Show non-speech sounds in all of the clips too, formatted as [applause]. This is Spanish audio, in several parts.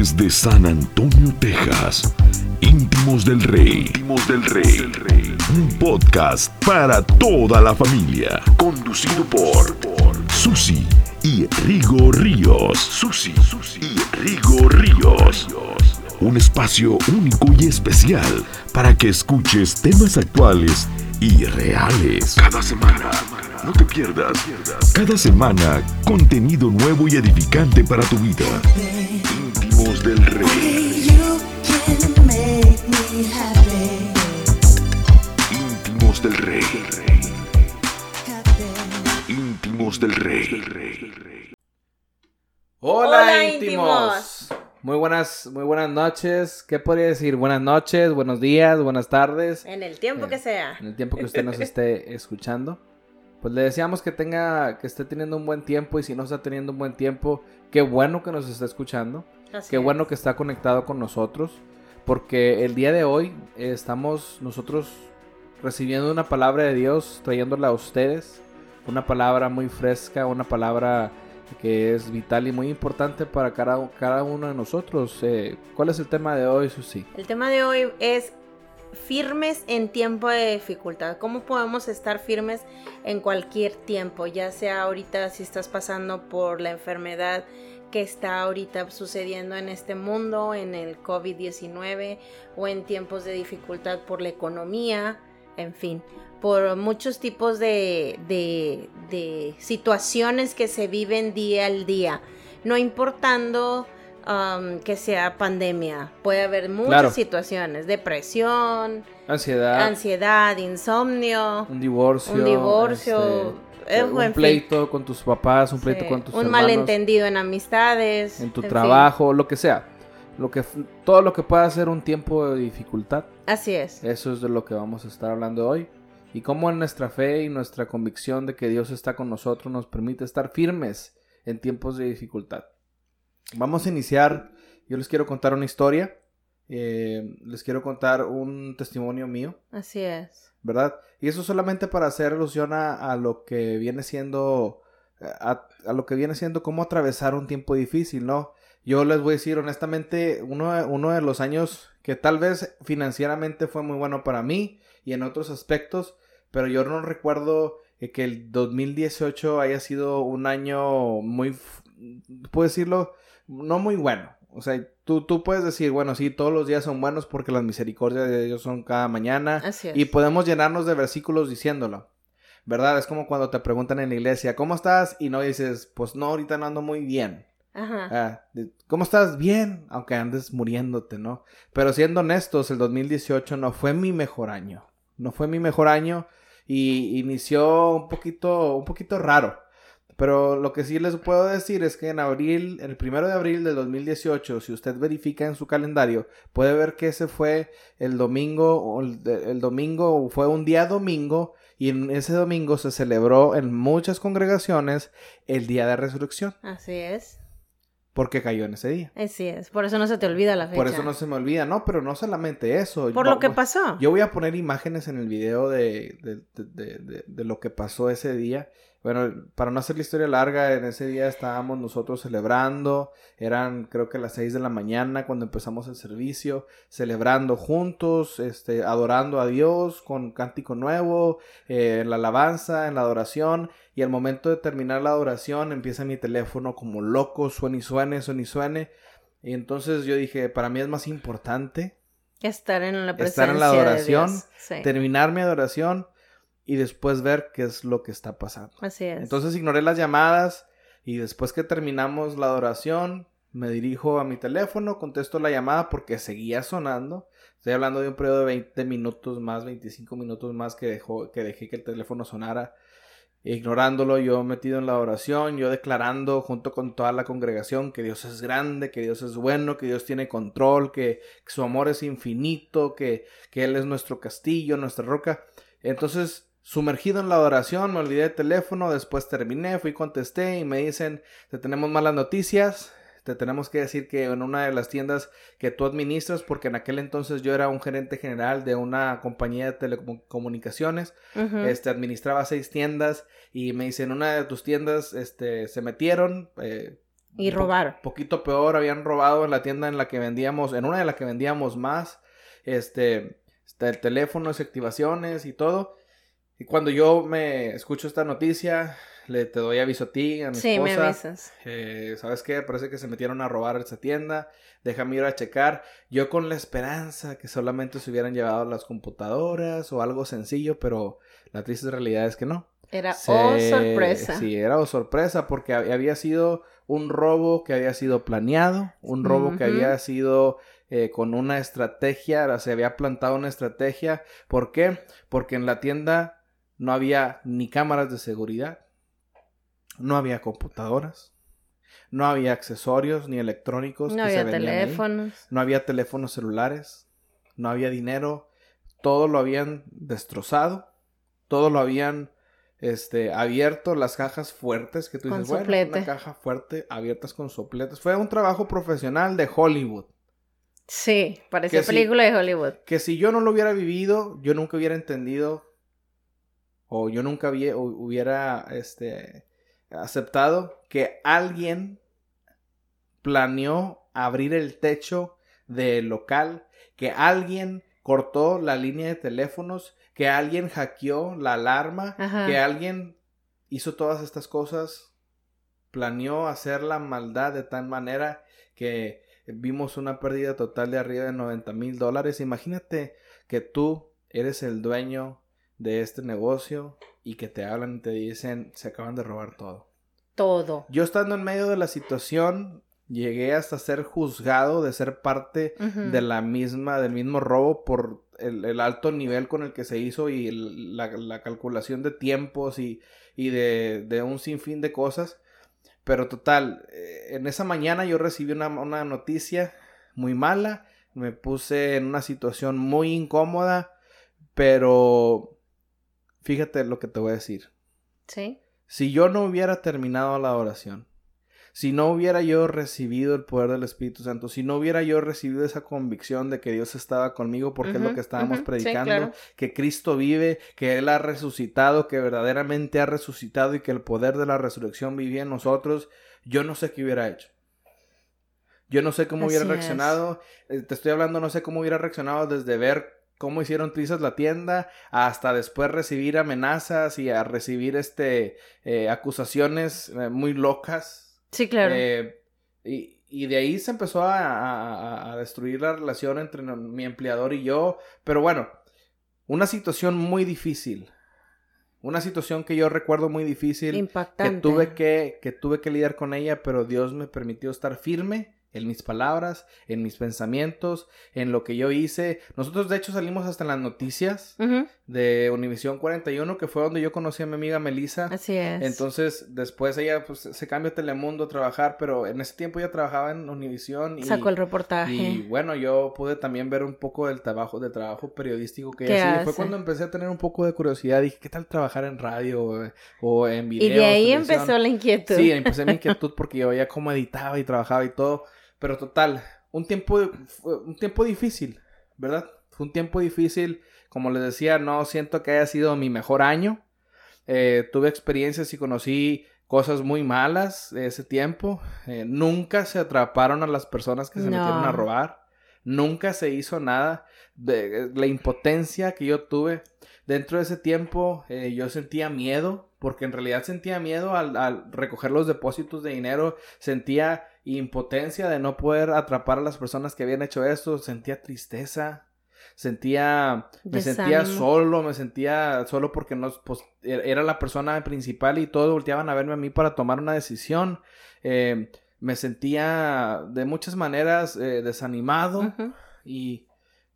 Desde San Antonio, Texas, Íntimos del Rey. Íntimos del Rey. Un podcast para toda la familia. Conducido por, Susi y Rigo Ríos. Susi y Rigo Ríos. Un espacio único y especial para que escuches temas actuales y reales. Cada semana. No te pierdas. Cada semana, contenido nuevo y edificante para tu vida. Íntimos del Rey. Íntimos del Rey. Íntimos del Rey. Hola, Hola, íntimos. Muy buenas, muy buenas noches. ¿Qué podría decir? Buenas noches, buenos días, buenas tardes. En el tiempo que sea. En el tiempo que usted nos esté [laughs] escuchando. Pues le deseamos que tenga, que esté teniendo un buen tiempo y si no está teniendo un buen tiempo, qué bueno que nos está escuchando. Así Qué es. bueno que está conectado con nosotros. Porque el día de hoy eh, estamos nosotros recibiendo una palabra de Dios, trayéndola a ustedes. Una palabra muy fresca, una palabra que es vital y muy importante para cada, cada uno de nosotros. Eh, ¿Cuál es el tema de hoy, Susi? El tema de hoy es firmes en tiempo de dificultad. ¿Cómo podemos estar firmes en cualquier tiempo? Ya sea ahorita si estás pasando por la enfermedad que está ahorita sucediendo en este mundo, en el COVID-19 o en tiempos de dificultad por la economía, en fin, por muchos tipos de, de, de situaciones que se viven día al día, no importando um, que sea pandemia, puede haber muchas Claro. situaciones, depresión, Ansiedad, ansiedad, insomnio, un divorcio, un divorcio, este, un en fin. pleito con tus papás, un pleito sí, con tus un hermanos. malentendido en amistades, en tu trabajo, lo que sea. Lo que, todo lo que pueda ser un tiempo de dificultad. Así es. Eso es de lo que vamos a estar hablando hoy. Y cómo nuestra fe y nuestra convicción de que Dios está con nosotros nos permite estar firmes en tiempos de dificultad. Vamos a iniciar. Yo les quiero contar una historia. eh, les quiero contar un testimonio mío. Así es. ¿verdad? Y eso solamente para hacer alusión a, a lo que viene siendo, a, a lo que viene siendo cómo atravesar un tiempo difícil, ¿no? Yo les voy a decir honestamente, uno, uno de los años que tal vez financieramente fue muy bueno para mí y en otros aspectos, pero yo no recuerdo que el 2018 haya sido un año muy, puedo decirlo, no muy bueno. O sea, tú, tú puedes decir, bueno, sí, todos los días son buenos porque las misericordias de Dios son cada mañana. Así es. Y podemos llenarnos de versículos diciéndolo. ¿Verdad? Es como cuando te preguntan en la iglesia, ¿cómo estás? Y no dices, pues no, ahorita no ando muy bien. Ajá. Ah, ¿Cómo estás? Bien, aunque andes muriéndote, ¿no? Pero siendo honestos, el 2018 no fue mi mejor año. No fue mi mejor año y inició un poquito, un poquito raro. Pero lo que sí les puedo decir es que en abril, el primero de abril del 2018, si usted verifica en su calendario, puede ver que ese fue el domingo, o el, el domingo fue un día domingo y en ese domingo se celebró en muchas congregaciones el día de resurrección Así es. porque cayó en ese día. Así es. Por eso no se te olvida la fecha. Por eso no se me olvida, no, pero no solamente eso. Por lo que pasó. Yo voy a poner imágenes en el video de, de, de- de- de- de lo que pasó ese día. Bueno, para no hacer la historia larga, en ese día estábamos nosotros celebrando. Eran creo que las 6 de la mañana cuando empezamos el servicio. Celebrando juntos, este, adorando a Dios con cántico nuevo, eh, en la alabanza, en la adoración. Y al momento de terminar la adoración empieza mi teléfono como loco, suene y suene, suene y suene. Y entonces yo dije, para mí es más importante Estar en la presencia estar en la adoración, de Dios. Sí. terminar mi adoración y después ver qué es lo que está pasando. Así es. Entonces ignoré las llamadas y después que terminamos la adoración, me dirijo a mi teléfono, contesto la llamada porque seguía sonando. Estoy hablando de un periodo de 20 minutos más, 25 minutos más que, dejó, que dejé que el teléfono sonara. Ignorándolo, yo metido en la oración, yo declarando junto con toda la congregación que Dios es grande, que Dios es bueno, que Dios tiene control, que, que su amor es infinito, que, que Él es nuestro castillo, nuestra roca. Entonces, sumergido en la adoración, me olvidé del teléfono, después terminé, fui, contesté y me dicen, te tenemos malas noticias, te tenemos que decir que en una de las tiendas que tú administras, porque en aquel entonces yo era un gerente general de una compañía de telecomunicaciones, este, administraba seis tiendas y me dice, en una de tus tiendas este, se metieron, eh, Y robaron. poquito peor, habían robado en la tienda en la que vendíamos, en una de las que vendíamos más, este, el teléfono, activaciones y todo. Y cuando yo me escucho esta noticia, le te doy aviso a ti, a mi Sí, me avisas. eh, ¿Sabes qué? Parece que se metieron a robar esa tienda. Déjame ir a checar. Yo con la esperanza que solamente se hubieran llevado las computadoras o algo sencillo, pero la triste realidad es que no. Era Se- oh sorpresa. Sí, era oh sorpresa porque hab- había sido un robo que había sido planeado, un robo que había sido eh, con una estrategia, se había plantado una estrategia. ¿Por qué? Porque en la tienda no había ni cámaras de seguridad, no había computadoras, no había accesorios ni electrónicos. No que se había ahí. teléfonos. No había teléfonos celulares, no había dinero, todo lo habían destrozado, todo lo habían este, abierto, las cajas fuertes que tú Con dices, bueno, una caja fuerte abiertas con sopletes. Fue un trabajo profesional de Hollywood, Sí, parecía película de Hollywood. que si yo no lo hubiera vivido, yo nunca hubiera entendido o yo nunca hubiera este, aceptado que alguien planeó abrir el techo del local, que alguien cortó la línea de teléfonos, que alguien hackeó la alarma, Ajá. que alguien hizo todas estas cosas, planeó hacer la maldad de tal manera que vimos una pérdida total de arriba de 90 mil dólares. Imagínate que tú eres el dueño de este negocio y que te hablan y te dicen se acaban de robar todo. Todo. Yo estando en medio de la situación llegué hasta ser juzgado de ser parte de la misma, del mismo robo por el, el alto nivel con el que se hizo y el- la, la calculación de tiempos y, y de, de un sinfín de cosas. Pero total, eh, en esa mañana yo recibí una, una noticia muy mala, me puse en una situación muy incómoda, pero fíjate lo que te voy a decir. Sí. Si yo no hubiera terminado la oración, si no hubiera yo recibido el poder del Espíritu Santo, si no hubiera yo recibido esa convicción de que Dios estaba conmigo, porque es lo que estábamos predicando, claro. que Cristo vive, que Él ha resucitado, que verdaderamente ha resucitado y que el poder de la resurrección vivía en nosotros, yo no sé qué hubiera hecho. Yo no sé cómo hubiera Así reaccionado. Eh, Te estoy hablando, no sé cómo hubiera reaccionado desde ver cómo hicieron trizas la tienda hasta después recibir amenazas y a recibir este eh, acusaciones eh, muy locas. Sí, claro. Eh, y, y de ahí se empezó a, a- a destruir la relación entre mi empleador y yo. Pero bueno, una situación muy difícil. Una situación que yo recuerdo muy difícil. Impactante. Que tuve que, que tuve que lidiar con ella, pero Dios me permitió estar firme en mis palabras, en mis pensamientos, en lo que yo hice. Nosotros de hecho salimos hasta en las noticias Ujú, de Univisión 41, que fue donde yo conocí a mi amiga Melissa. Así es. Entonces, después ella pues, se cambia a Telemundo a trabajar, pero en ese tiempo ella trabajaba en Univisión y, Sacó el reportaje. y bueno, yo pude también ver un poco del trabajo, del trabajo periodístico que ¿Qué ella hacía. Y Fue hace? cuando empecé a tener un poco de curiosidad. Dije, ¿qué tal trabajar en radio o, o en y video? de ahí empezó la inquietud. Sí, empecé mi inquietud porque yo veía cómo editaba y trabajaba y todo. Pero total, un tiempo, un tiempo difícil, ¿verdad? Fue un tiempo difícil. Como les decía, no siento que haya sido mi mejor año. Eh, tuve experiencias y conocí cosas muy malas de ese tiempo. Eh, nunca se atraparon a las personas que se No. metieron a robar. Nunca se hizo nada. De, la impotencia que yo tuve dentro de ese tiempo, eh, yo sentía miedo. Porque en realidad sentía miedo al, al recoger los depósitos de dinero. Sentía impotencia de no poder atrapar a las personas que habían hecho esto. Sentía tristeza. Sentía, me sentía solo, me sentía solo porque no, pues, e- era la persona principal y todos volteaban a verme a mí para tomar una decisión. Eh, me sentía de muchas maneras eh, desanimado y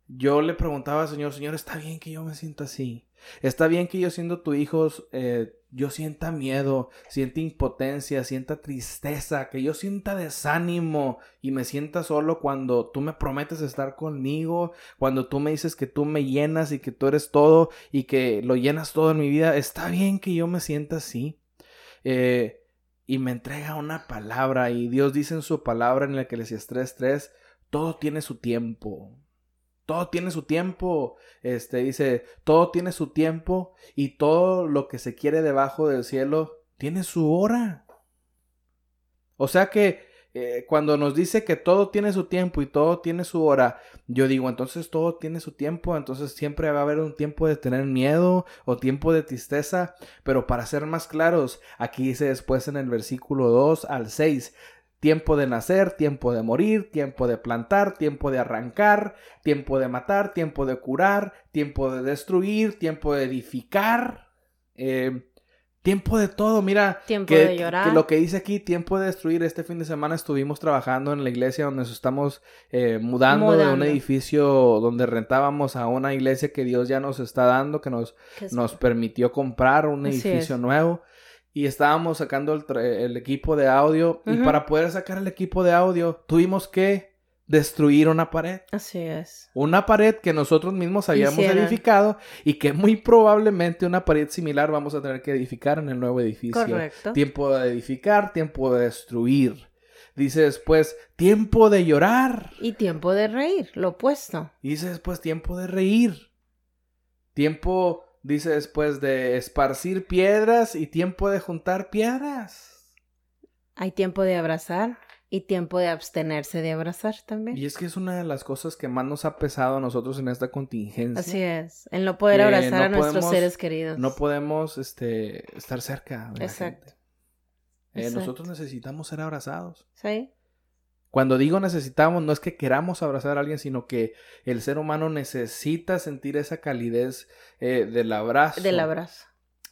yo le preguntaba al Señor, Señor, ¿está bien que yo me sienta así? ¿Está bien que yo siendo tu hijo, eh, yo sienta miedo, sienta impotencia, sienta tristeza, que yo sienta desánimo y me sienta solo cuando tú me prometes estar conmigo, cuando tú me dices que tú me llenas y que tú eres todo y que lo llenas todo en mi vida? ¿Está bien que yo me sienta así? Eh, y me entrega una palabra y Dios dice en su palabra en la que les 3.3, todo tiene su tiempo. Todo tiene su tiempo. Este dice, todo tiene su tiempo y todo lo que se quiere debajo del cielo tiene su hora. O sea que eh, cuando nos dice que todo tiene su tiempo y todo tiene su hora, yo digo, entonces todo tiene su tiempo, entonces siempre va a haber un tiempo de tener miedo o tiempo de tristeza, pero para ser más claros, aquí dice después en el versículo 2 al 6, tiempo de nacer, tiempo de morir, tiempo de plantar, tiempo de arrancar, tiempo de matar, tiempo de curar, tiempo de destruir, tiempo de edificar. Eh, Tiempo de todo, mira. Tiempo que, de llorar. que lo que dice aquí, tiempo de destruir. Este fin de semana estuvimos trabajando en la iglesia donde nos estamos eh, mudando, de un edificio donde rentábamos a una iglesia que Dios ya nos está dando, que nos, Que nos permitió comprar un Así edificio es. nuevo. Y estábamos sacando el, el equipo de audio. Y para poder sacar el equipo de audio, tuvimos que destruir una pared. Así es. Una pared que nosotros mismos habíamos Hicieron. edificado y que muy probablemente una pared similar vamos a tener que edificar en el nuevo edificio. Correcto. Tiempo de edificar, tiempo de destruir. Dice después, tiempo de llorar. Y tiempo de reír, lo opuesto. Dice después, tiempo de reír. Tiempo, dice después, de esparcir piedras y tiempo de juntar piedras. Hay tiempo de abrazar y tiempo de abstenerse de abrazar también. Y es que es una de las cosas que más nos ha pesado a nosotros en esta contingencia. Así es, en no poder abrazar no a nuestros seres queridos. No podemos este, estar cerca de la Exacto. gente. Eh, Exacto. nosotros necesitamos ser abrazados. ¿Sí? Cuando digo necesitamos, no es que queramos abrazar a alguien, sino que el ser humano necesita sentir esa calidez eh, del abrazo. Del abrazo.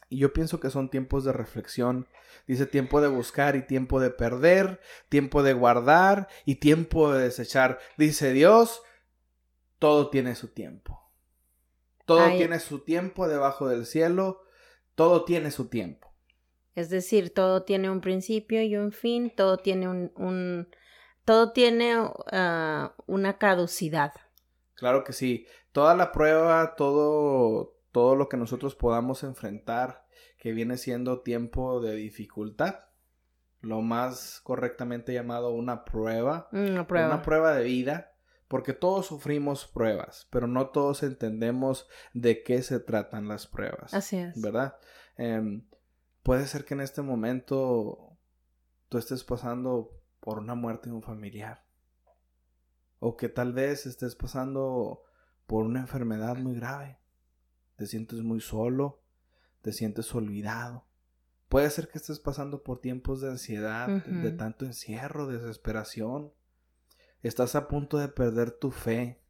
Y yo pienso que son tiempos de reflexión. Dice tiempo de buscar y tiempo de perder, tiempo de guardar y tiempo de desechar. Dice Dios, todo tiene su tiempo. Todo Ay. tiene su tiempo debajo del cielo. Todo tiene su tiempo. Es decir, todo tiene un principio y un fin, todo tiene un, un- todo tiene ah, una caducidad. Claro que sí. Toda la prueba, todo, todo lo que nosotros podamos enfrentar, que viene siendo tiempo de dificultad, lo más correctamente llamado una prueba, Una prueba. una prueba de vida, porque todos sufrimos pruebas, pero no todos entendemos de qué se tratan las pruebas. Así es. ¿Verdad? Em, puede ser que en este momento tú estés pasando por una muerte de un familiar. O que tal vez estés pasando por una enfermedad muy grave. Te sientes muy solo, te sientes olvidado. Puede ser que estés pasando por tiempos de ansiedad, de tanto encierro, desesperación. Estás a punto de perder tu fe.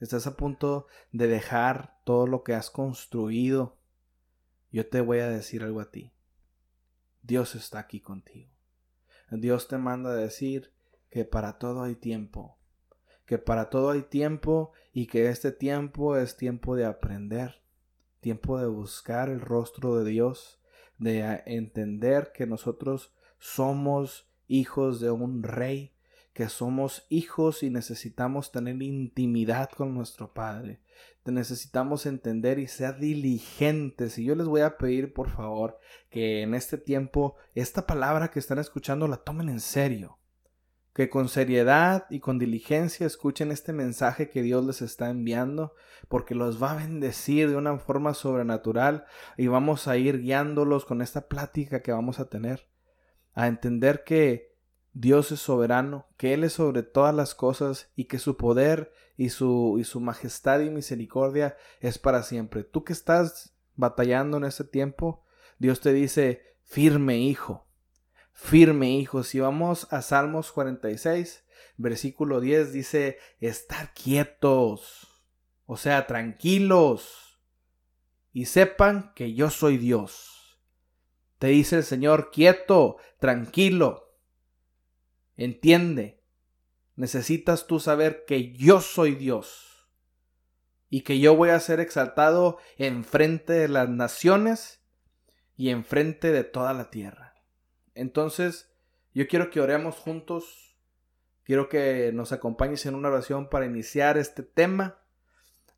Estás a punto de dejar todo lo que has construido. Yo te voy a decir algo a ti. Dios está aquí contigo. Dios te manda a decir que para todo hay tiempo. Que para todo hay tiempo y que este tiempo es tiempo de aprender. Tiempo de buscar el rostro de Dios. De entender que nosotros somos hijos de un rey. Que somos hijos y necesitamos tener intimidad con nuestro Padre te necesitamos entender y ser diligentes. Y yo les voy a pedir, por favor, que en este tiempo esta palabra que están escuchando la tomen en serio. Que con seriedad y con diligencia escuchen este mensaje que Dios les está enviando, porque los va a bendecir de una forma sobrenatural y vamos a ir guiándolos con esta plática que vamos a tener. A entender que Dios es soberano, que Él es sobre todas las cosas y que su poder y su, y su majestad y misericordia es para siempre. Tú que estás batallando en este tiempo, Dios te dice, firme hijo, firme hijo. Si vamos a Salmos 46, versículo 10 dice, estar quietos, o sea, tranquilos, y sepan que yo soy Dios. Te dice el Señor, quieto, tranquilo, entiende. Necesitas tú saber que yo soy Dios y que yo voy a ser exaltado enfrente de las naciones y enfrente de toda la tierra. Entonces, yo quiero que oremos juntos. Quiero que nos acompañes en una oración para iniciar este tema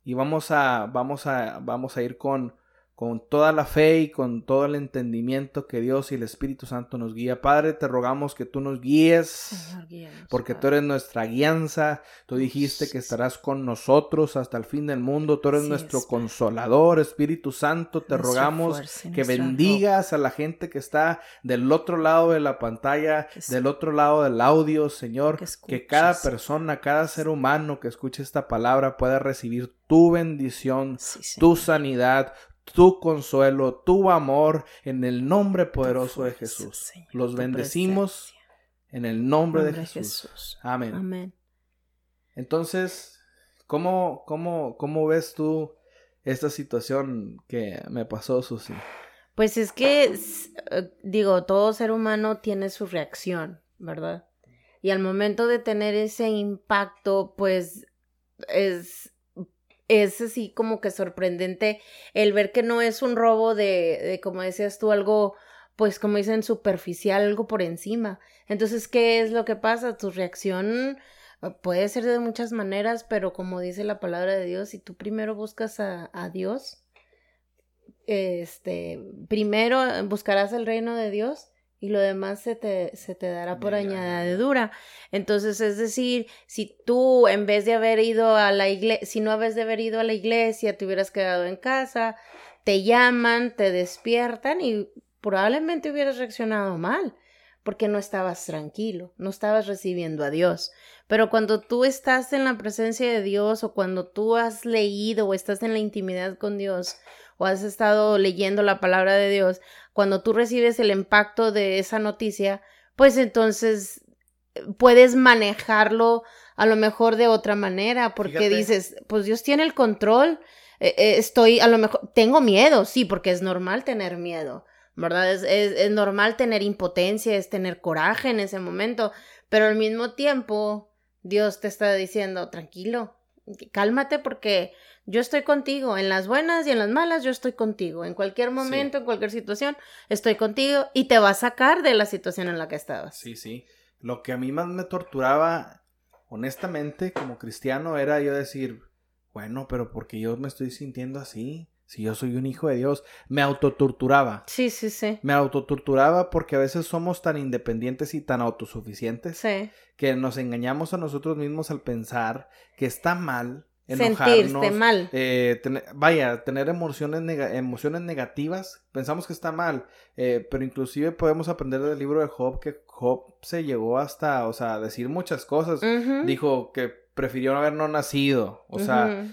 y vamos a vamos a vamos a ir con con toda la fe y con todo el entendimiento que Dios y el Espíritu Santo nos guía. Padre, te rogamos que tú nos guíes, porque tú eres nuestra guianza. Tú dijiste que estarás con nosotros hasta el fin del mundo. Tú eres nuestro consolador, Espíritu Santo. Te rogamos que bendigas a la gente que está del otro lado de la pantalla, del otro lado del audio, Señor. Que, cada persona, cada ser humano que escuche esta palabra pueda recibir tu bendición, tu sanidad, tu consuelo, tu amor, en el nombre poderoso de Jesús. Los bendecimos en el nombre, de, Jesús. Amén. Amén. Entonces, ¿cómo, cómo, ¿cómo ves tú esta situación que me pasó, Susi? Pues es que, eh, digo, todo ser humano tiene su reacción, ¿verdad? Y al momento de tener ese impacto, pues es es así como que sorprendente el ver que no es un robo de, de, como decías tú, algo, pues como dicen, superficial, algo por encima. Entonces, ¿qué es lo que pasa? Tu reacción ah, puede ser de muchas maneras, pero como dice la palabra de Dios, si tú primero buscas a, a Dios, este, primero buscarás el reino de Dios y lo demás se te, se te dará por añadidura. Entonces, es decir, si tú en vez de haber ido a la iglesia, si no habes de haber ido a la iglesia, te hubieras quedado en casa, te llaman, te despiertan y probablemente hubieras reaccionado mal porque no estabas tranquilo, no estabas recibiendo a Dios. Pero cuando tú estás en la presencia de Dios o cuando tú has leído o estás en la intimidad con Dios o has estado leyendo la palabra de Dios, cuando tú recibes el impacto de esa noticia, pues entonces eh, puedes manejarlo a lo mejor de otra manera, porque dices, pues Dios tiene el control, eh, eh, estoy a lo mejor, tengo miedo, sí, porque es normal tener miedo, ¿verdad? Es, es, normal tener impotencia, es tener coraje en ese momento, pero al mismo tiempo Dios te está diciendo, tranquilo, cálmate porque yo estoy contigo, en las buenas y en las malas yo estoy contigo, en cualquier momento, en cualquier situación, estoy contigo y te va a sacar de la situación en la que estabas. Sí, sí. Lo que a mí más me torturaba, honestamente, como cristiano, era yo decir, bueno, pero porque yo me estoy sintiendo así, si yo soy un hijo de Dios, me autotorturaba. Sí, sí, sí. Me autotorturaba porque a veces somos tan independientes y tan autosuficientes sí. que nos engañamos a nosotros mismos al pensar que está mal sentirte mal. Eh, vaya, tener emociones, emociones negativas, pensamos que está mal, eh, pero inclusive podemos aprender del libro de Job que Job se llegó hasta, o sea, decir muchas cosas. Dijo que prefirió no haber no nacido, o sea,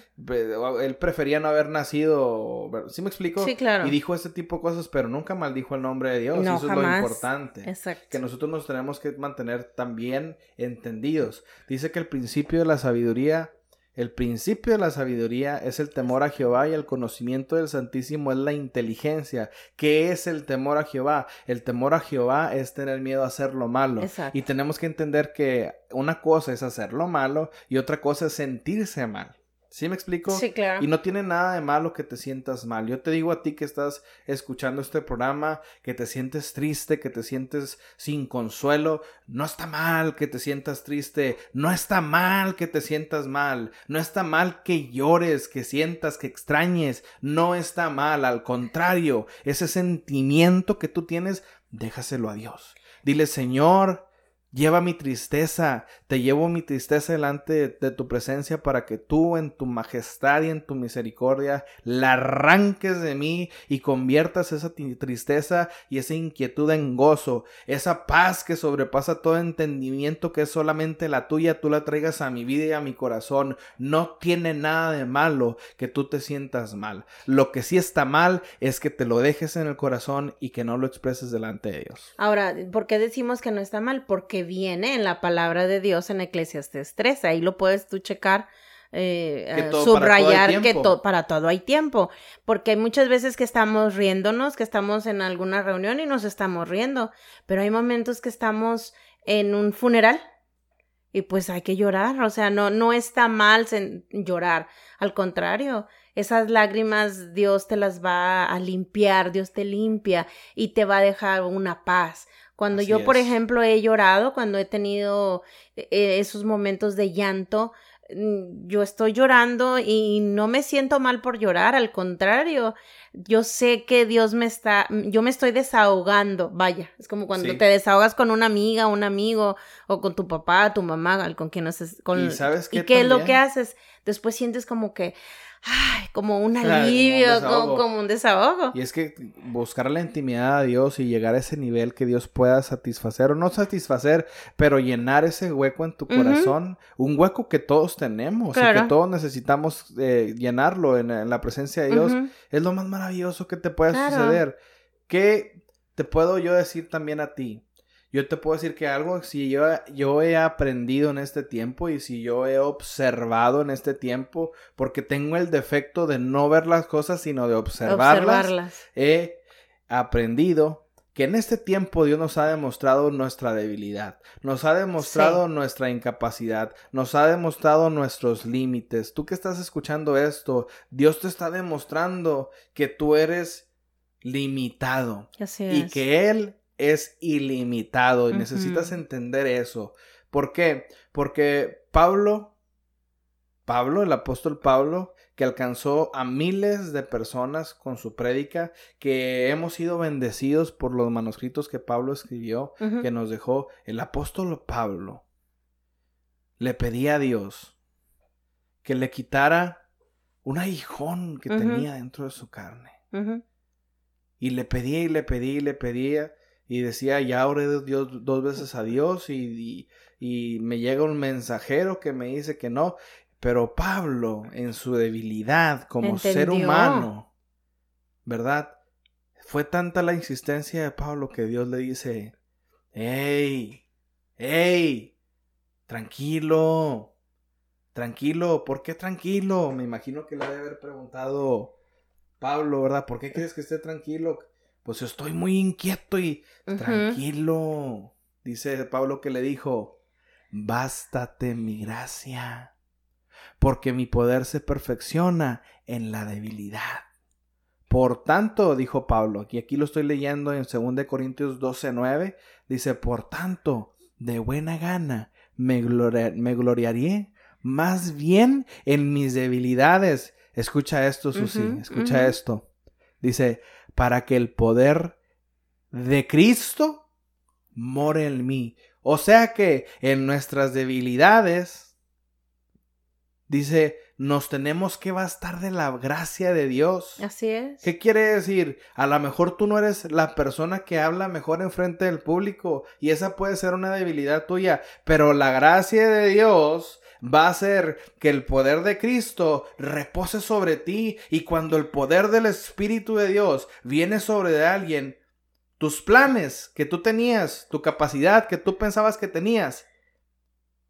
él prefería no haber nacido, ¿sí me explico? Sí, claro. Y dijo ese tipo de cosas, pero nunca maldijo el nombre de Dios, eso es lo importante. Exacto. Que nosotros nos tenemos que mantener también entendidos. Dice que el principio de la sabiduría el principio de la sabiduría es el temor a Jehová y el conocimiento del Santísimo es la inteligencia. ¿Qué es el temor a Jehová? El temor a Jehová es tener miedo a hacer lo malo. Y tenemos que entender que una cosa es hacer lo malo y otra cosa es sentirse mal. ¿Sí me explico? Sí, claro. Y no tiene nada de malo que te sientas mal. Yo te digo a ti que estás escuchando este programa, que te sientes triste, que te sientes sin consuelo. No está mal que te sientas triste. No está mal que te sientas mal. No está mal que llores, que sientas, que extrañes. No está mal. Al contrario, ese sentimiento que tú tienes, déjaselo a Dios. Dile, Señor, Lleva mi tristeza, te llevo mi tristeza delante de, tu presencia para que tú en tu majestad y en tu misericordia la arranques de mí y conviertas esa tristeza y esa inquietud en gozo, esa paz que sobrepasa todo entendimiento que es solamente la tuya, tú la traigas a mi vida y a mi corazón. No tiene nada de malo que tú te sientas mal. Lo que sí está mal es que te lo dejes en el corazón y que no lo expreses delante de Dios. Ahora, ¿por qué decimos que no está mal? Porque viene en la palabra de Dios en Eclesiastes 3. Ahí lo puedes tú checar. Eh, eh, subrayar que para todo hay tiempo, porque hay muchas veces que estamos riéndonos, que estamos en alguna reunión y nos estamos riendo, pero hay momentos que estamos en un funeral y pues hay que llorar, o sea, no, no está mal llorar, al contrario, esas lágrimas Dios te las va a limpiar, Dios te limpia y te va a dejar una paz. Cuando yo, por ejemplo, he llorado, cuando he tenido eh, esos momentos de llanto, mm, yo estoy llorando y no me siento mal por llorar, al contrario, yo sé que Dios me está, yo me estoy desahogando, vaya, es como cuando te desahogas con una amiga, un amigo, o con tu papá, tu mamá, con quien no con... ¿Y sabes qué? ¿Y qué es lo que haces? Después sientes como que, ay, como un [laughs] alivio, como, un desahogo. Y es que buscar la intimidad de Dios y llegar a ese nivel que Dios pueda satisfacer, o no satisfacer, pero llenar ese hueco en tu corazón, un hueco que todos tenemos y que todos necesitamos eh, llenarlo en, la presencia de Dios, es lo más maravilloso que te puede suceder. ¿Qué te puedo yo decir también a ti? Yo te puedo decir que algo, si yo, yo he aprendido en este tiempo y si yo he observado en este tiempo, porque tengo el defecto de no ver las cosas, sino de observarlas, he aprendido que en este tiempo Dios nos ha demostrado nuestra debilidad, nos ha demostrado nuestra incapacidad, nos ha demostrado nuestros límites. Tú que estás escuchando esto, Dios te está demostrando que tú eres limitado y que Él es ilimitado y necesitas entender eso. ¿Por qué? Porque Pablo, Pablo, el apóstol Pablo, que alcanzó a miles de personas con su prédica, que hemos sido bendecidos por los manuscritos que Pablo escribió, que nos dejó el apóstol Pablo, le pedía a Dios que le quitara un aguijón que tenía dentro de su carne. Y le pedía y le pedía y le pedía y decía, ya oré Dios dos veces a Dios y, y, me llega un mensajero que me dice que no. Pero Pablo, en su debilidad como ser humano, ¿verdad? Fue tanta la insistencia de Pablo que Dios le dice, ¡Ey! ¡Ey! Tranquilo, tranquilo, ¿por qué tranquilo? Me imagino que le debe haber preguntado Pablo, ¿verdad? ¿Por qué quieres que esté tranquilo? Pues estoy muy inquieto y tranquilo. Dice Pablo que le dijo, bástate mi gracia, porque mi poder se perfecciona en la debilidad. Por tanto, dijo Pablo, y aquí lo estoy leyendo en 2 Corintios 12, 9, dice, por tanto, de buena gana me, me gloriaré más bien en mis debilidades. Escucha esto, Susi, escucha esto. Dice, para que el poder de Cristo more en mí. O sea que en nuestras debilidades, dice, nos tenemos que bastar de la gracia de Dios. Así es. ¿Qué quiere decir? A lo mejor tú no eres la persona que habla mejor en frente del público y esa puede ser una debilidad tuya, pero la gracia de Dios va a hacer que el poder de Cristo repose sobre ti y cuando el poder del Espíritu de Dios viene sobre alguien, tus planes que tú tenías, tu capacidad que tú pensabas que tenías,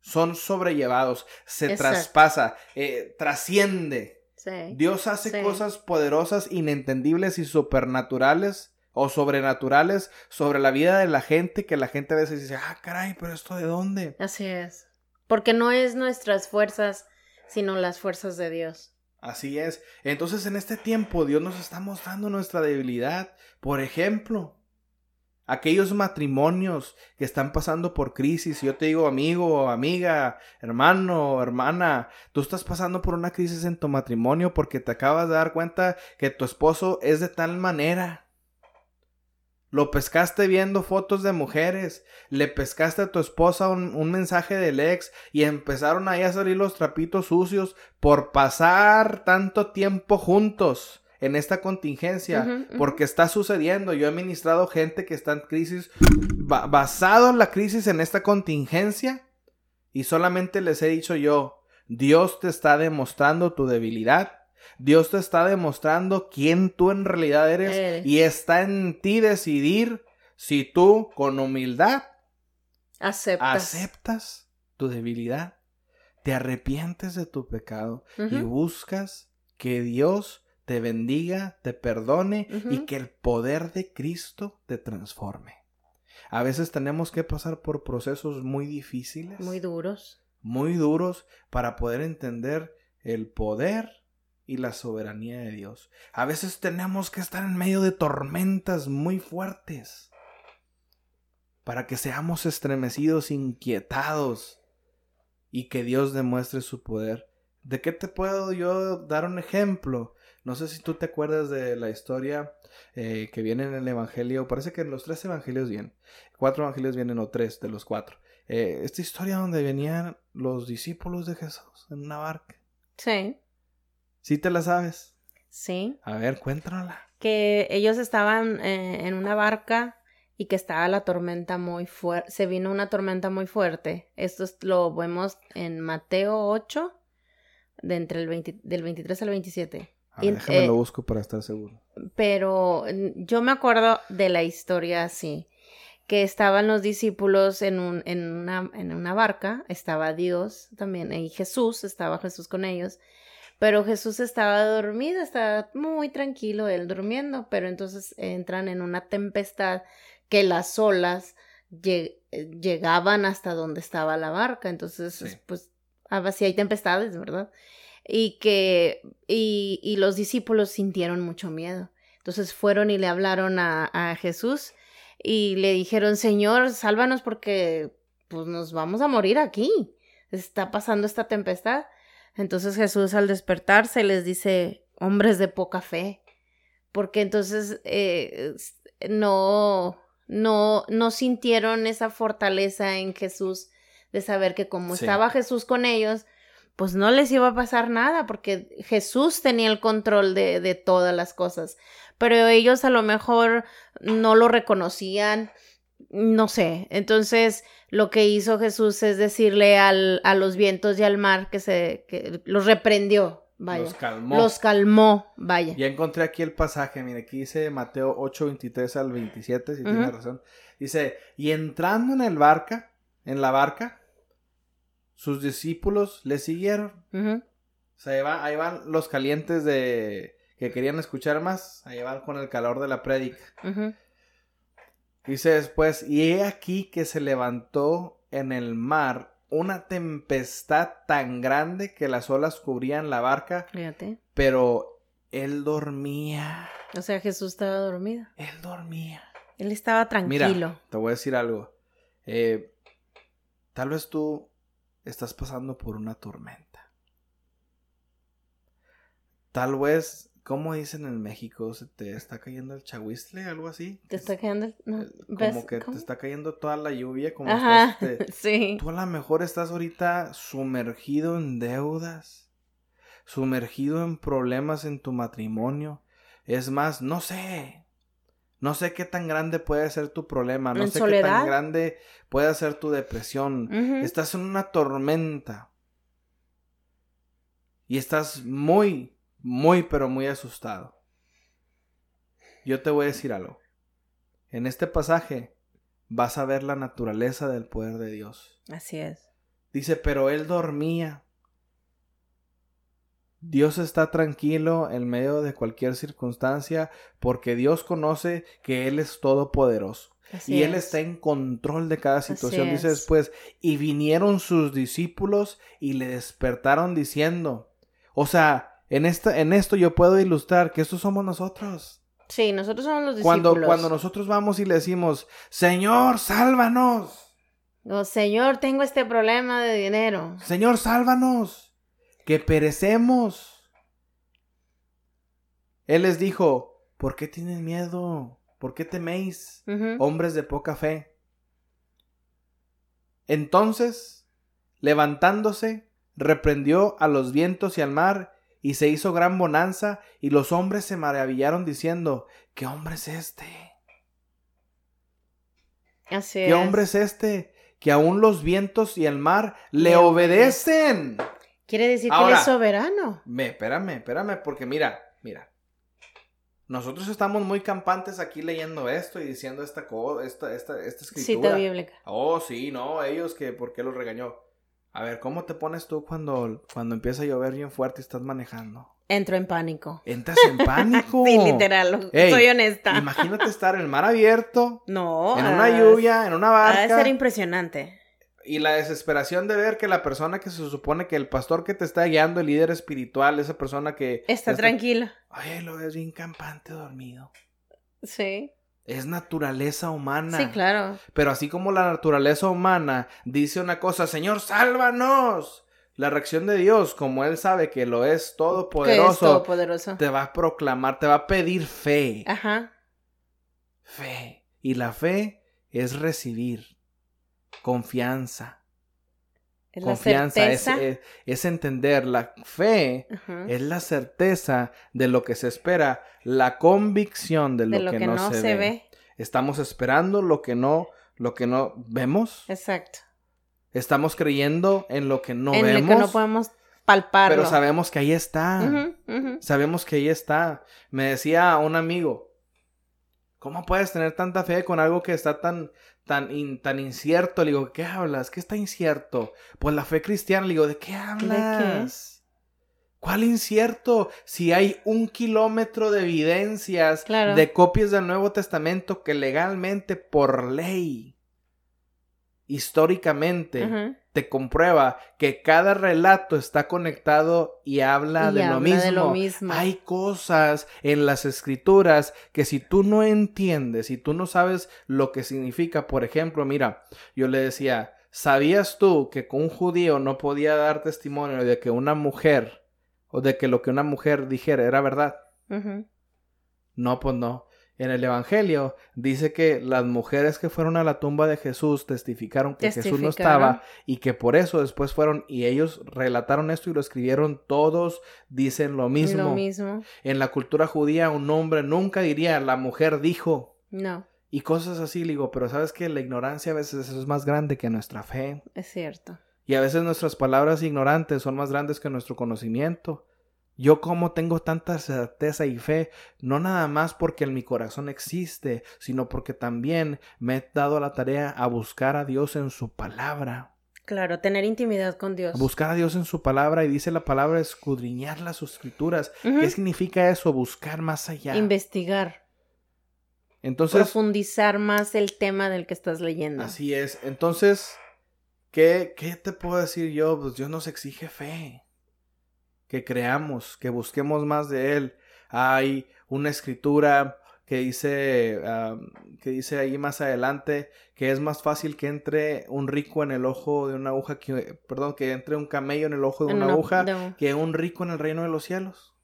son sobrellevados, se traspasa, eh, trasciende. Dios hace cosas poderosas, inentendibles y supernaturales o sobrenaturales sobre la vida de la gente que la gente a veces dice, ah, caray, pero esto de dónde. Así es. Porque no es nuestras fuerzas, sino las fuerzas de Dios. Así es. Entonces en este tiempo Dios nos está mostrando nuestra debilidad. Por ejemplo, aquellos matrimonios que están pasando por crisis. Yo te digo, amigo, amiga, hermano, hermana, tú estás pasando por una crisis en tu matrimonio porque te acabas de dar cuenta que tu esposo es de tal manera lo pescaste viendo fotos de mujeres, le pescaste a tu esposa un, mensaje del ex y empezaron ahí a salir los trapitos sucios por pasar tanto tiempo juntos en esta contingencia, porque está sucediendo. Yo he ministrado gente que está en crisis, basado en la crisis en esta contingencia, y solamente les he dicho yo, Dios te está demostrando tu debilidad Dios te está demostrando quién tú en realidad eres, y está en ti decidir si tú con humildad aceptas, tu debilidad, te arrepientes de tu pecado y buscas que Dios te bendiga, te perdone y que el poder de Cristo te transforme. A veces tenemos que pasar por procesos muy difíciles. Muy duros. Muy duros para poder entender el poder y la soberanía de Dios. A veces tenemos que estar en medio de tormentas muy fuertes para que seamos estremecidos, inquietados y que Dios demuestre su poder. ¿De qué te puedo yo dar un ejemplo? No sé si tú te acuerdas de la historia eh, que viene en el Evangelio. Parece que en los tres Evangelios vienen. Cuatro Evangelios vienen o tres de los cuatro. Eh, esta historia donde venían los discípulos de Jesús en una barca. Sí. ¿Sí te la sabes? Sí. A ver, cuéntanosla. Que ellos estaban eh, en una barca y que estaba la tormenta muy fuerte. Se vino una tormenta muy fuerte. Esto es- lo vemos en Mateo 8, de entre el 20 del 23 al 27. A Y- ver, déjame eh, lo busco para estar seguro. pero yo me acuerdo de la historia así, que estaban los discípulos en, un, en, una, en una barca, estaba Dios también, y Jesús, estaba Jesús con ellos, pero Jesús estaba dormido, estaba muy tranquilo él durmiendo, pero entonces entran en una tempestad que las olas eh, llegaban hasta donde estaba la barca, entonces Sí. pues así hay tempestades, ¿verdad? y que y, y los discípulos sintieron mucho miedo. Entonces fueron y le hablaron a, a Jesús y le dijeron, Señor, sálvanos porque pues nos vamos a morir aquí. Está pasando esta tempestad. Entonces Jesús al despertarse les dice, hombres de poca fe, porque entonces eh, no, no, no sintieron esa fortaleza en Jesús de saber que como Sí. estaba Jesús con ellos, pues no les iba a pasar nada porque Jesús tenía el control de, de todas las cosas. Pero ellos a lo mejor no lo reconocían, no sé. Entonces lo que hizo Jesús es decirle al, a los vientos y al mar que se que los reprendió, vaya. Los calmó. Los calmó, vaya. Ya encontré aquí el pasaje, mire, aquí dice Mateo 8, 23 al 27, si tiene razón. Dice, y entrando en el barca, en la barca, sus discípulos le siguieron. Ujú. O sea, ahí, va- ahí van los calientes de que querían escuchar más, ahí van con el calor de la prédica. Ujú. Dice después, y he aquí que se levantó en el mar una tempestad tan grande que las olas cubrían la barca, Fíjate. pero él dormía. O sea, Jesús estaba dormido. Él dormía. Él estaba tranquilo. Mira, te voy a decir algo. Eh, tal vez tú estás pasando por una tormenta. Tal vez, ¿cómo dicen en México? ¿Se te está cayendo el chahuizle? ¿Algo así? Te está quedando. el- no, ¿ves Como que cómo? te está cayendo toda la lluvia. Como Ajá, estás, te- [laughs] sí. Tú a lo mejor estás ahorita sumergido en deudas, sumergido en problemas en tu matrimonio. Es más, no sé. No sé qué tan grande puede ser tu problema, no sé qué tan grande puede ser tu depresión. Estás en una tormenta. Y estás muy, muy, pero muy asustado. Yo te voy a decir algo. En este pasaje vas a ver la naturaleza del poder de Dios. Así es. Dice, pero él dormía. Dios está tranquilo en medio de cualquier circunstancia porque Dios conoce que Él es todopoderoso Así y Él es. está en control de cada situación. Dice es. después, y vinieron sus discípulos y le despertaron diciendo, o sea, en, esta, en esto yo puedo ilustrar que estos somos nosotros. Sí, nosotros somos los Cuando, discípulos. cuando nosotros vamos y le decimos, Señor, sálvanos. Oh, Señor, tengo este problema de dinero. Señor, sálvanos, que perecemos. Él les dijo, ¿por qué tienen miedo? ¿Por qué teméis, hombres de poca fe? Entonces, levantándose, reprendió a los vientos y al mar, y se hizo gran bonanza, y los hombres se maravillaron diciendo, ¿qué hombre es este? Así ¿Qué es. hombre es este? Que aún los vientos y el mar le Le obedecen. Quiere decir que él es soberano. Me, espérame, espérame, porque mira, mira. Nosotros estamos muy campantes aquí leyendo esto y diciendo esta cosa, esta, esta, esta Cita escritura. bíblica. oh, sí, no, ellos que, ¿por qué los regañó? A ver, ¿cómo te pones tú cuando, cuando empieza a llover bien fuerte y estás manejando? Entro en pánico. Entras en [laughs] pánico. Sí, literal. Ey, soy honesta. Imagínate estar en el mar abierto, No. en una lluvia, en una barca. ser impresionante. Y la desesperación de ver que la persona que se supone que el pastor que te está guiando, el líder espiritual, esa persona que... Está tranquila. Ay, lo ves bien campante dormido. Sí. Es naturaleza humana. Sí, claro. Pero así como la naturaleza humana dice una cosa, Señor, sálvanos. La reacción de Dios, como Él sabe que lo es Que es todopoderoso, todopoderoso. te va a proclamar, te va a pedir fe. Ajá. Fe. Y la fe es recibir confianza. Es confianza la es, certeza. es- es entender. La fe Ajá. es la certeza de lo que se espera, la convicción de lo, de lo que, que, no, se, ve. Estamos esperando lo que no, lo que no vemos. Exacto. Estamos creyendo en lo que no en vemos. el que no podemos palparlo. pero sabemos que ahí está. Sabemos que ahí está. Me decía un amigo, ¿cómo puedes tener tanta fe con algo que está tan, tan, in- tan incierto? Le digo, ¿qué hablas? ¿Qué está incierto? Pues la fe cristiana. Le digo, ¿de qué hablas? ¿Cuál incierto? Si hay un kilómetro de evidencias, Claro. de copias del Nuevo Testamento que legalmente, por ley, históricamente. Te comprueba que cada relato está conectado y habla, Y de, lo mismo. de lo mismo. Hay cosas en las escrituras que si tú no entiendes, si tú no sabes lo que significa, por ejemplo, mira, yo le decía, ¿sabías tú que un judío no podía dar testimonio de que una mujer o de que lo que una mujer dijera era verdad? No, pues no. En el Evangelio dice que las mujeres que fueron a la tumba de Jesús testificaron que Jesús no estaba y que por eso después fueron y ellos relataron esto y lo escribieron todos, dicen lo mismo. Lo mismo. En la cultura judía un hombre nunca diría la mujer dijo No, y cosas así, digo, pero sabes que la ignorancia a veces es más grande que nuestra fe es cierto. y a veces nuestras palabras ignorantes son más grandes que nuestro conocimiento. Yo como tengo tanta certeza y fe, no nada más porque en mi corazón existe, sino porque también me he dado la tarea a buscar a Dios en su palabra. Claro, tener intimidad con Dios. Buscar a Dios en su palabra y dice la palabra escudriñar las escrituras. ¿Qué significa eso? Buscar más allá. Investigar, Entonces, profundizar más el tema del que estás leyendo. así es. Entonces, ¿qué, ¿qué te puedo decir yo? Pues Dios nos exige fe. Que creamos, que busquemos más de Él. Hay una escritura que dice, ah, que dice ahí más adelante que es más fácil que entre un rico en el ojo de una aguja, que, perdón, que entre un camello en el ojo de una aguja que un rico en el reino de los cielos.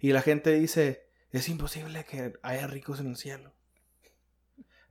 Y la gente dice, es imposible que haya ricos en el cielo.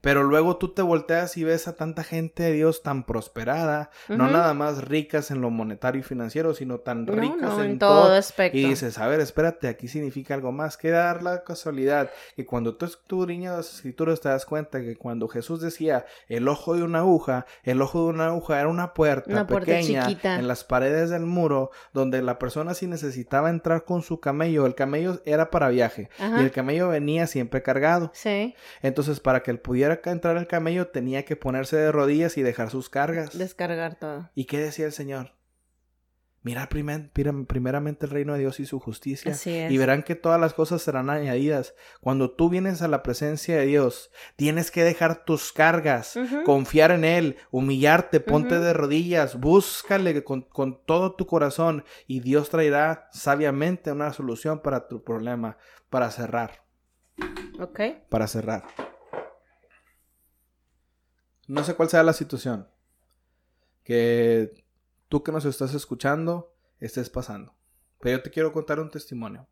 Pero luego tú te volteas y ves a tanta gente de Dios tan prosperada, no nada más ricas en lo monetario y financiero, sino tan No, no, en, en todo. todo aspecto. Y dices, a ver, espérate, aquí significa algo más. Que dar la casualidad que cuando tú escudriñas las escrituras te das cuenta que cuando Jesús decía el ojo de una aguja, el ojo de una aguja era una puerta Una puerta pequeña chiquita. en las paredes del muro donde la persona si necesitaba entrar con su camello, el camello era para viaje Ajá. y el camello venía siempre cargado. Sí, Entonces, para que él pudiera entrar el camello tenía que ponerse de rodillas y dejar sus cargas. descargar todo. ¿Y qué decía el Señor? Mirad primer- prim- primeramente el reino de Dios y su justicia. Así es. Y verán que todas las cosas serán añadidas. Cuando tú vienes a la presencia de Dios, tienes que dejar tus cargas, confiar en Él, humillarte, ponte de rodillas, búscale con, con todo tu corazón y Dios traerá sabiamente una solución para tu problema, para cerrar, Ok. para cerrar. No sé cuál sea la situación que tú que nos estás escuchando estés pasando. Pero yo te quiero contar un testimonio.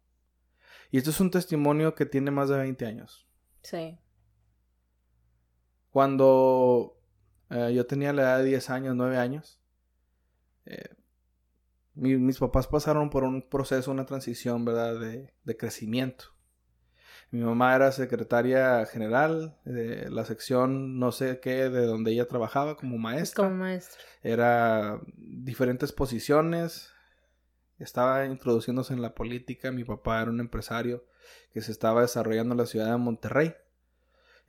Y este es un testimonio que tiene más de 20 años. Sí. Cuando eh, yo tenía la edad de 10 años, 9 años, eh, mi- mis papás pasaron por un proceso, una transición, ¿verdad? De, de crecimiento. Mi mamá era secretaria general de la sección no sé qué de donde ella trabajaba como maestra. Como maestro. Era diferentes posiciones. Estaba introduciéndose en la política. Mi papá era un empresario que se estaba desarrollando en la ciudad de Monterrey.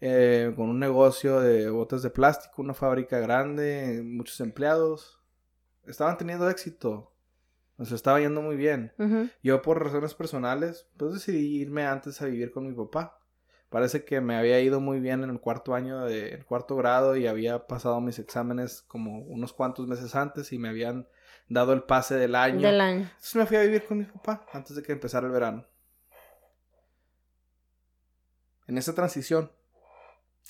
eh, con un negocio de botes de plástico, una fábrica grande, muchos empleados. Estaban teniendo éxito. Nos estaba yendo muy bien. Yo por razones personales, pues decidí irme antes a vivir con mi papá. Parece que me había ido muy bien en el cuarto año de el cuarto grado y había pasado mis exámenes como unos cuantos meses antes y me habían dado el pase del año. Del año. Entonces me fui a vivir con mi papá antes de que empezara el verano. En esa transición,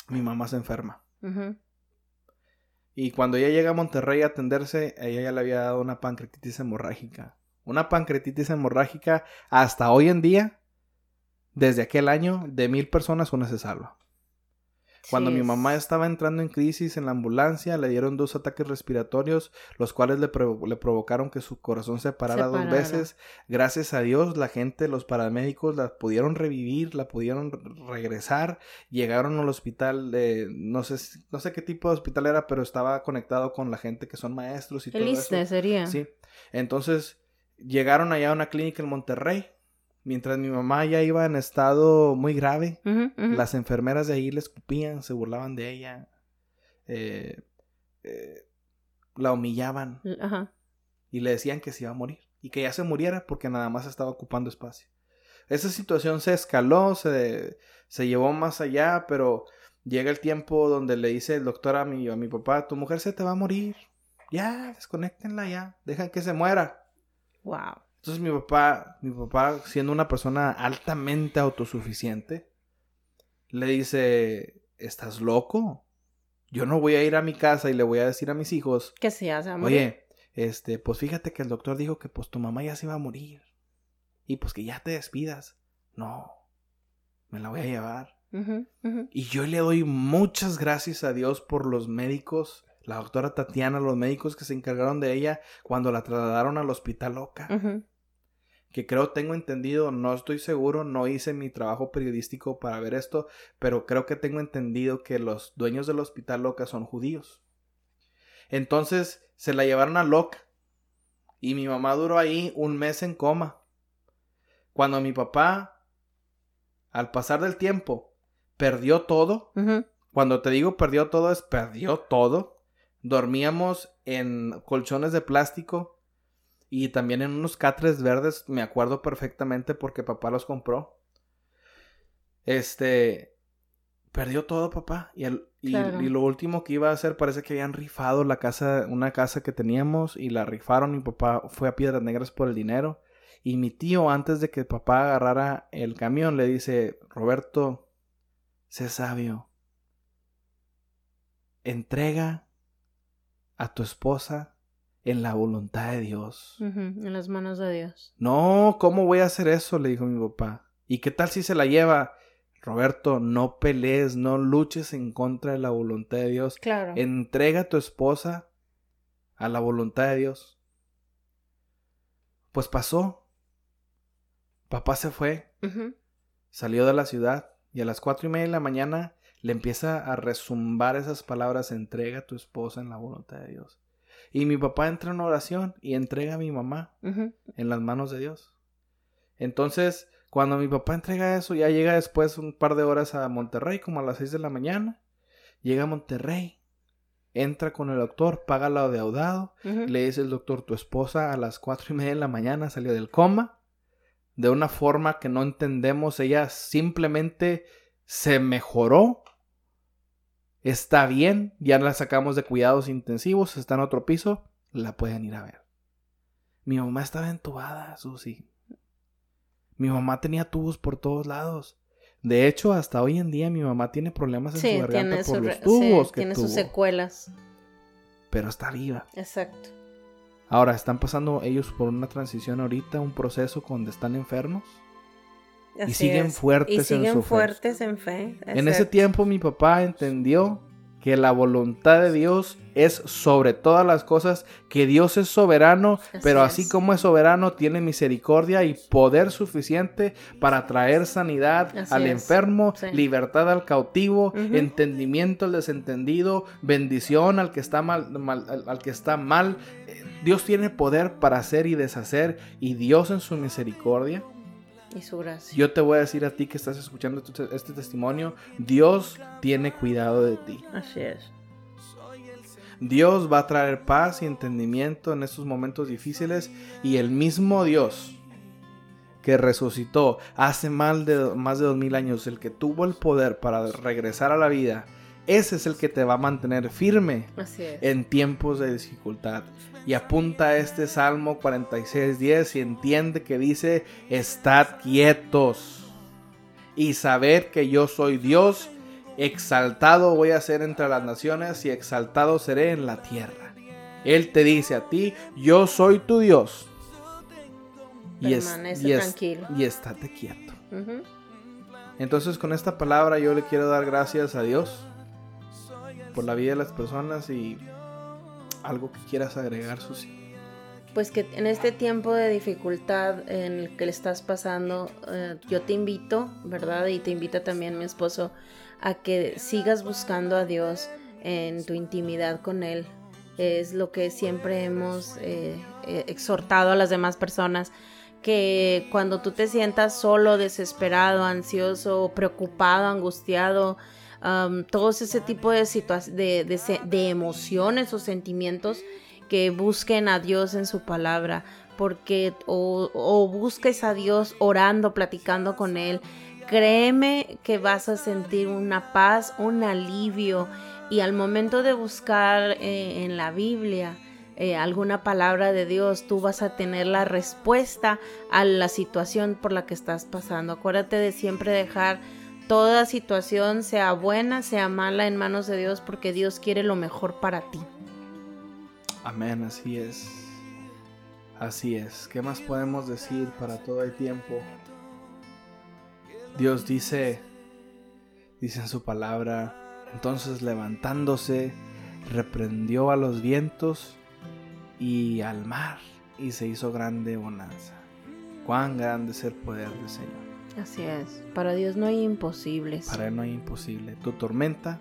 mi mamá se enferma. Ujú. Y cuando ella llega a Monterrey a atenderse, ella ya le había dado una pancreatitis hemorrágica. Una pancreatitis hemorrágica hasta hoy en día, desde aquel año, de mil personas una se salva. Cuando mi mamá estaba entrando en crisis en la ambulancia, le dieron dos ataques respiratorios, los cuales le, provocaron que su corazón se parara, dos veces. Gracias a Dios, la gente, los paramédicos la pudieron revivir, la pudieron regresar. Llegaron al hospital, de, no sé, no sé qué tipo de hospital era, pero estaba conectado con la gente que son maestros y todo eso. sería. Sí. Entonces, llegaron allá a una clínica en Monterrey Mientras mi mamá ya iba en estado muy grave, las enfermeras de ahí le escupían, se burlaban de ella, eh, eh, la humillaban y le decían que se iba a morir y que ya se muriera porque nada más estaba ocupando espacio. Esa situación se escaló, se, se llevó más allá, pero llega el tiempo donde le dice el doctor a mi, a mi papá, tu mujer se te va a morir, ya, desconectenla ya, dejan que se muera. Wow. Entonces mi papá, mi papá, siendo una persona altamente autosuficiente, le dice, ¿estás loco? Yo no voy a ir a mi casa y le voy a decir a mis hijos que se hace Oye, este, pues fíjate que el doctor dijo que pues tu mamá ya se iba a morir. Y pues que ya te despidas. No, me la voy a llevar. Y yo le doy muchas gracias a Dios por los médicos, la doctora Tatiana, los médicos que se encargaron de ella cuando la trasladaron al hospital loca que creo tengo entendido, no estoy seguro, no hice mi trabajo periodístico para ver esto, pero creo que tengo entendido que los dueños del hospital Loca son judíos. Entonces se la llevaron a Loca y mi mamá duró ahí un mes en coma. Cuando mi papá, al pasar del tiempo, perdió todo, cuando te digo perdió todo es perdió todo, dormíamos en colchones de plástico y también en unos catres verdes, me acuerdo perfectamente porque papá los compró. Este. Perdió todo, papá. Y, el, y, lo último que iba a hacer, parece que habían rifado la casa, una casa que teníamos, y la rifaron. Mi papá fue a Piedras Negras por el dinero. Y mi tío, antes de que papá agarrara el camión, le dice: Roberto, sé sabio. Entrega a tu esposa en la voluntad de Dios. en las manos de Dios. No, ¿cómo voy a hacer eso? le dijo mi papá. ¿Y qué tal si se la lleva? Roberto, no pelees, no luches en contra de la voluntad de Dios. Claro. Entrega a tu esposa a la voluntad de Dios. Pues pasó. Papá se fue. Salió de la ciudad y a las cuatro y media de la mañana le empieza a resumbar esas palabras, entrega a tu esposa en la voluntad de Dios. Y mi papá entra en oración y entrega a mi mamá en las manos de Dios. Entonces, cuando mi papá entrega eso, ya llega después un par de horas a Monterrey, como a las 6 de la mañana. Llega a Monterrey, entra con el doctor, paga lo deudado. Le dice el doctor, tu esposa a las cuatro y media de la mañana salió del coma. De una forma que no entendemos, ella simplemente se mejoró está bien, ya la sacamos de cuidados intensivos, está en otro piso, la pueden ir a ver. Mi mamá estaba entubada, Susi. Mi mamá tenía tubos por todos lados. De hecho, hasta hoy en día mi mamá tiene problemas en su garganta por los tubos que tiene sus secuelas. Pero está viva. Exacto. Ahora, ¿están pasando ellos por una transición ahorita, un proceso donde están enfermos? Y siguen fuertes en su fuertes en fe. En ese tiempo mi papá entendió que la voluntad de Dios es sobre todas las cosas, que Dios es soberano, pero así como es soberano, tiene misericordia y poder suficiente para traer sanidad al enfermo, libertad al cautivo, entendimiento al desentendido, bendición al que está mal, al que está mal. Dios tiene poder para hacer y deshacer y Dios en su misericordia su gracia. Yo te voy a decir a ti que estás escuchando este testimonio, Dios tiene cuidado de ti. Así es. Dios va a traer paz y entendimiento en estos momentos difíciles y el mismo Dios que resucitó hace más de, más de dos mil años, el que tuvo el poder para regresar a la vida, ese es el que te va a mantener firme en tiempos de dificultad y apunta a este Salmo 46.10 y entiende que dice, estad quietos y saber que yo soy Dios exaltado voy a ser entre las naciones y exaltado seré en la tierra. Él te dice a ti, yo soy tu Dios. Y, es, y, es- y estate quieto. Entonces con esta palabra yo le quiero dar gracias a Dios por la vida de las personas y algo que quieras agregar, Susi. Pues que en este tiempo de dificultad en el que le estás pasando, eh, yo te invito, ¿verdad? Y te invita también mi esposo a que sigas buscando a Dios en tu intimidad con Él. Es lo que siempre hemos eh, eh, exhortado a las demás personas, que cuando tú te sientas solo, desesperado, ansioso, preocupado, angustiado, todos ese tipo de, de, de emociones o sentimientos, que busquen a Dios en su palabra, porque o, o busques a Dios orando, platicando con Él. Créeme que vas a sentir una paz, un alivio y al momento de buscar eh, en la Biblia eh, alguna palabra de Dios, tú vas a tener la respuesta a la situación por la que estás pasando. Acuérdate de siempre dejar toda situación, sea buena, sea mala, en manos de Dios, porque Dios quiere lo mejor para ti. Amén, así es. Así es. ¿Qué más podemos decir para todo el tiempo? Dios dice, dice en su palabra, entonces levantándose, reprendió a los vientos y al mar y se hizo grande bonanza. Cuán grande es el poder del Señor. Así es. Para Dios no hay imposibles. Para Él no hay imposible. Tu tormenta,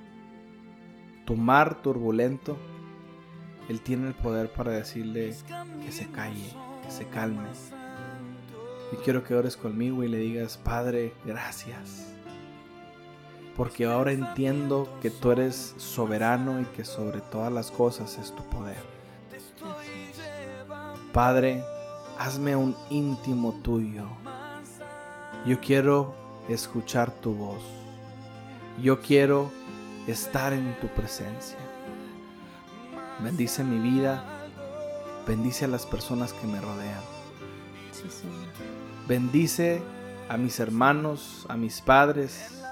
tu mar turbulento, Él tiene el poder para decirle que se calle, que se calme. Y quiero que ores conmigo y le digas, Padre, gracias. Porque ahora entiendo que tú eres soberano y que sobre todas las cosas es tu poder. Padre, hazme un íntimo tuyo. Yo quiero escuchar tu voz. Yo quiero estar en tu presencia. Bendice mi vida. Bendice a las personas que me rodean. Sí, Señor. Bendice a mis hermanos, a mis padres,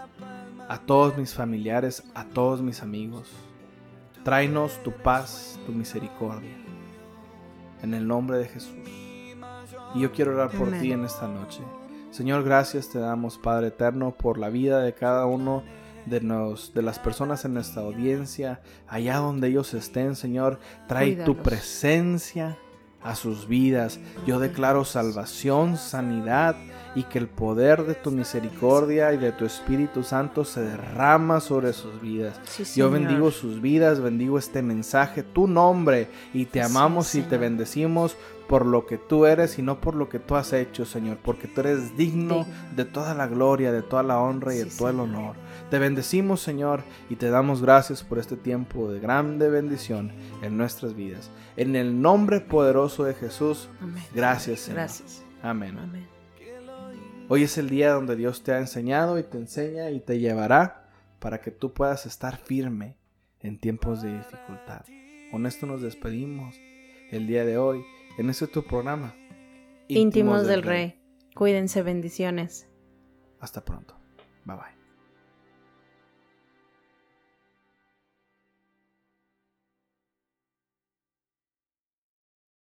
a todos mis familiares, a todos mis amigos. Tráenos tu paz, tu misericordia. En el nombre de Jesús. Y yo quiero orar por ti en esta noche. Señor, gracias te damos, Padre Eterno, por la vida de cada uno de, nos, de las personas en nuestra audiencia, allá donde ellos estén, Señor. Trae tu presencia a sus vidas. Yo declaro salvación, sanidad y que el poder de tu misericordia y de tu Espíritu Santo se derrama sobre sus vidas. Sí, Yo bendigo sus vidas, bendigo este mensaje, tu nombre, y te Sí, amamos y te bendecimos por lo que tú eres y no por lo que tú has hecho, Señor, porque tú eres digno de toda la gloria, de toda la honra y de Sí, todo el honor. Te bendecimos, Señor, y te damos gracias por este tiempo de grande bendición en nuestras vidas. En el nombre poderoso de Jesús, Amén. gracias, Señor. Gracias. Amén. Amén. Hoy es el día donde Dios te ha enseñado y te enseña y te llevará para que tú puedas estar firme en tiempos de dificultad. Con esto nos despedimos el día de hoy en este tu programa. Íntimos del Rey. Cuídense, bendiciones. Hasta pronto. Bye bye.